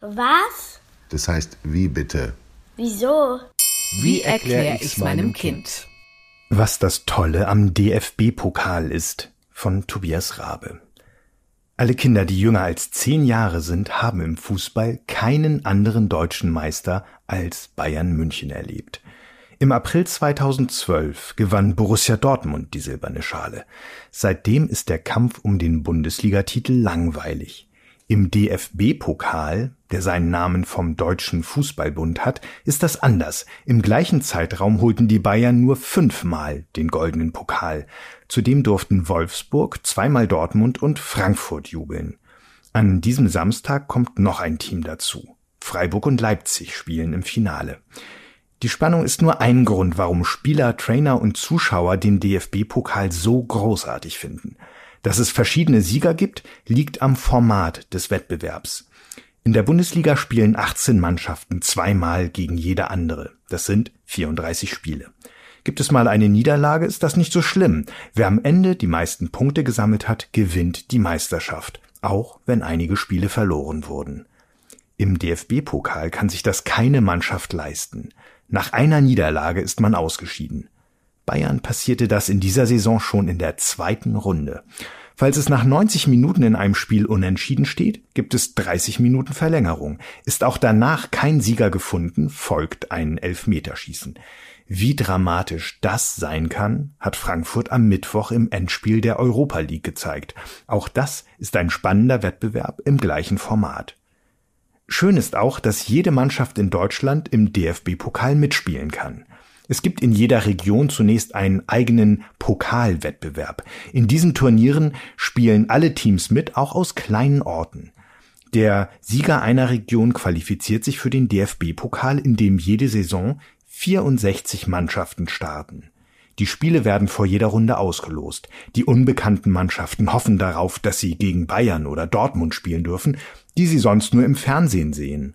Was? Das heißt, wie bitte? Wieso? Wie erkläre ich's meinem Kind? Was das Tolle am DFB-Pokal ist, von Tobias Rabe. Alle Kinder, die jünger als zehn Jahre sind, haben im Fußball keinen anderen deutschen Meister als Bayern München erlebt. Im April 2012 gewann Borussia Dortmund die silberne Schale. Seitdem ist der Kampf um den Bundesligatitel langweilig. Im DFB-Pokal, der seinen Namen vom Deutschen Fußballbund hat, ist das anders. Im gleichen Zeitraum holten die Bayern nur fünfmal den goldenen Pokal. Zudem durften Wolfsburg, zweimal Dortmund und Frankfurt jubeln. An diesem Samstag kommt noch ein Team dazu. Freiburg und Leipzig spielen im Finale. Die Spannung ist nur ein Grund, warum Spieler, Trainer und Zuschauer den DFB-Pokal so großartig finden. Dass es verschiedene Sieger gibt, liegt am Format des Wettbewerbs. In der Bundesliga spielen 18 Mannschaften zweimal gegen jede andere. Das sind 34 Spiele. Gibt es mal eine Niederlage, ist das nicht so schlimm. Wer am Ende die meisten Punkte gesammelt hat, gewinnt die Meisterschaft, auch wenn einige Spiele verloren wurden. Im DFB-Pokal kann sich das keine Mannschaft leisten. Nach einer Niederlage ist man ausgeschieden. Bayern passierte das in dieser Saison schon in der zweiten Runde. Falls es nach 90 Minuten in einem Spiel unentschieden steht, gibt es 30 Minuten Verlängerung. Ist auch danach kein Sieger gefunden, folgt ein Elfmeterschießen. Wie dramatisch das sein kann, hat Frankfurt am Mittwoch im Endspiel der Europa League gezeigt. Auch das ist ein spannender Wettbewerb im gleichen Format. Schön ist auch, dass jede Mannschaft in Deutschland im DFB-Pokal mitspielen kann. Es gibt in jeder Region zunächst einen eigenen Pokalwettbewerb. In diesen Turnieren spielen alle Teams mit, auch aus kleinen Orten. Der Sieger einer Region qualifiziert sich für den DFB-Pokal, in dem jede Saison 64 Mannschaften starten. Die Spiele werden vor jeder Runde ausgelost. Die unbekannten Mannschaften hoffen darauf, dass sie gegen Bayern oder Dortmund spielen dürfen, die sie sonst nur im Fernsehen sehen.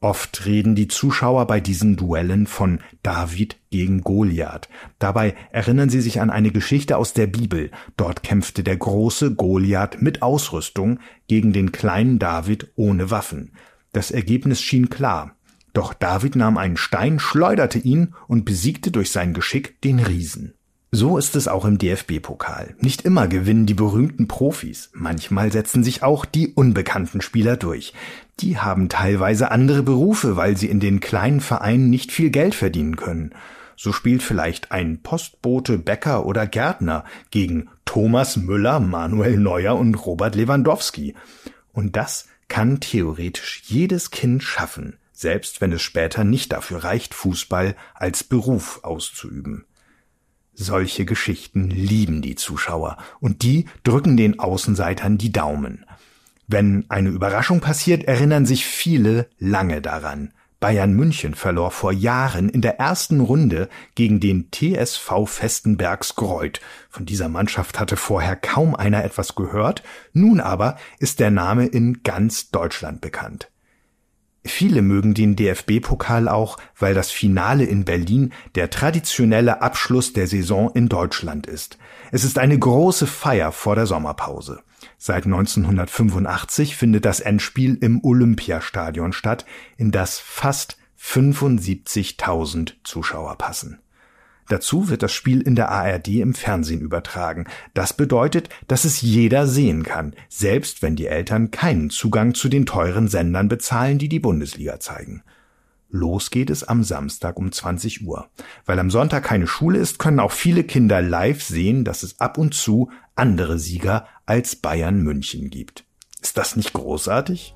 Oft reden die Zuschauer bei diesen Duellen von David gegen Goliath. Dabei erinnern sie sich an eine Geschichte aus der Bibel. Dort kämpfte der große Goliath mit Ausrüstung gegen den kleinen David ohne Waffen. Das Ergebnis schien klar. Doch David nahm einen Stein, schleuderte ihn und besiegte durch sein Geschick den Riesen. So ist es auch im DFB-Pokal. Nicht immer gewinnen die berühmten Profis. Manchmal setzen sich auch die unbekannten Spieler durch. Die haben teilweise andere Berufe, weil sie in den kleinen Vereinen nicht viel Geld verdienen können. So spielt vielleicht ein Postbote, Bäcker oder Gärtner gegen Thomas Müller, Manuel Neuer und Robert Lewandowski. Und das kann theoretisch jedes Kind schaffen, selbst wenn es später nicht dafür reicht, Fußball als Beruf auszuüben. Solche Geschichten lieben die Zuschauer und die drücken den Außenseitern die Daumen. Wenn eine Überraschung passiert, erinnern sich viele lange daran. Bayern München verlor vor Jahren in der ersten Runde gegen den TSV Festenbergs Greuth. Von dieser Mannschaft hatte vorher kaum einer etwas gehört, nun aber ist der Name in ganz Deutschland bekannt. Viele mögen den DFB-Pokal auch, weil das Finale in Berlin der traditionelle Abschluss der Saison in Deutschland ist. Es ist eine große Feier vor der Sommerpause. Seit 1985 findet das Endspiel im Olympiastadion statt, in das fast 75.000 Zuschauer passen. Dazu wird das Spiel in der ARD im Fernsehen übertragen. Das bedeutet, dass es jeder sehen kann, selbst wenn die Eltern keinen Zugang zu den teuren Sendern bezahlen, die die Bundesliga zeigen. Los geht es am Samstag um 20 Uhr. Weil am Sonntag keine Schule ist, können auch viele Kinder live sehen, dass es ab und zu andere Sieger als Bayern München gibt. Ist das nicht großartig?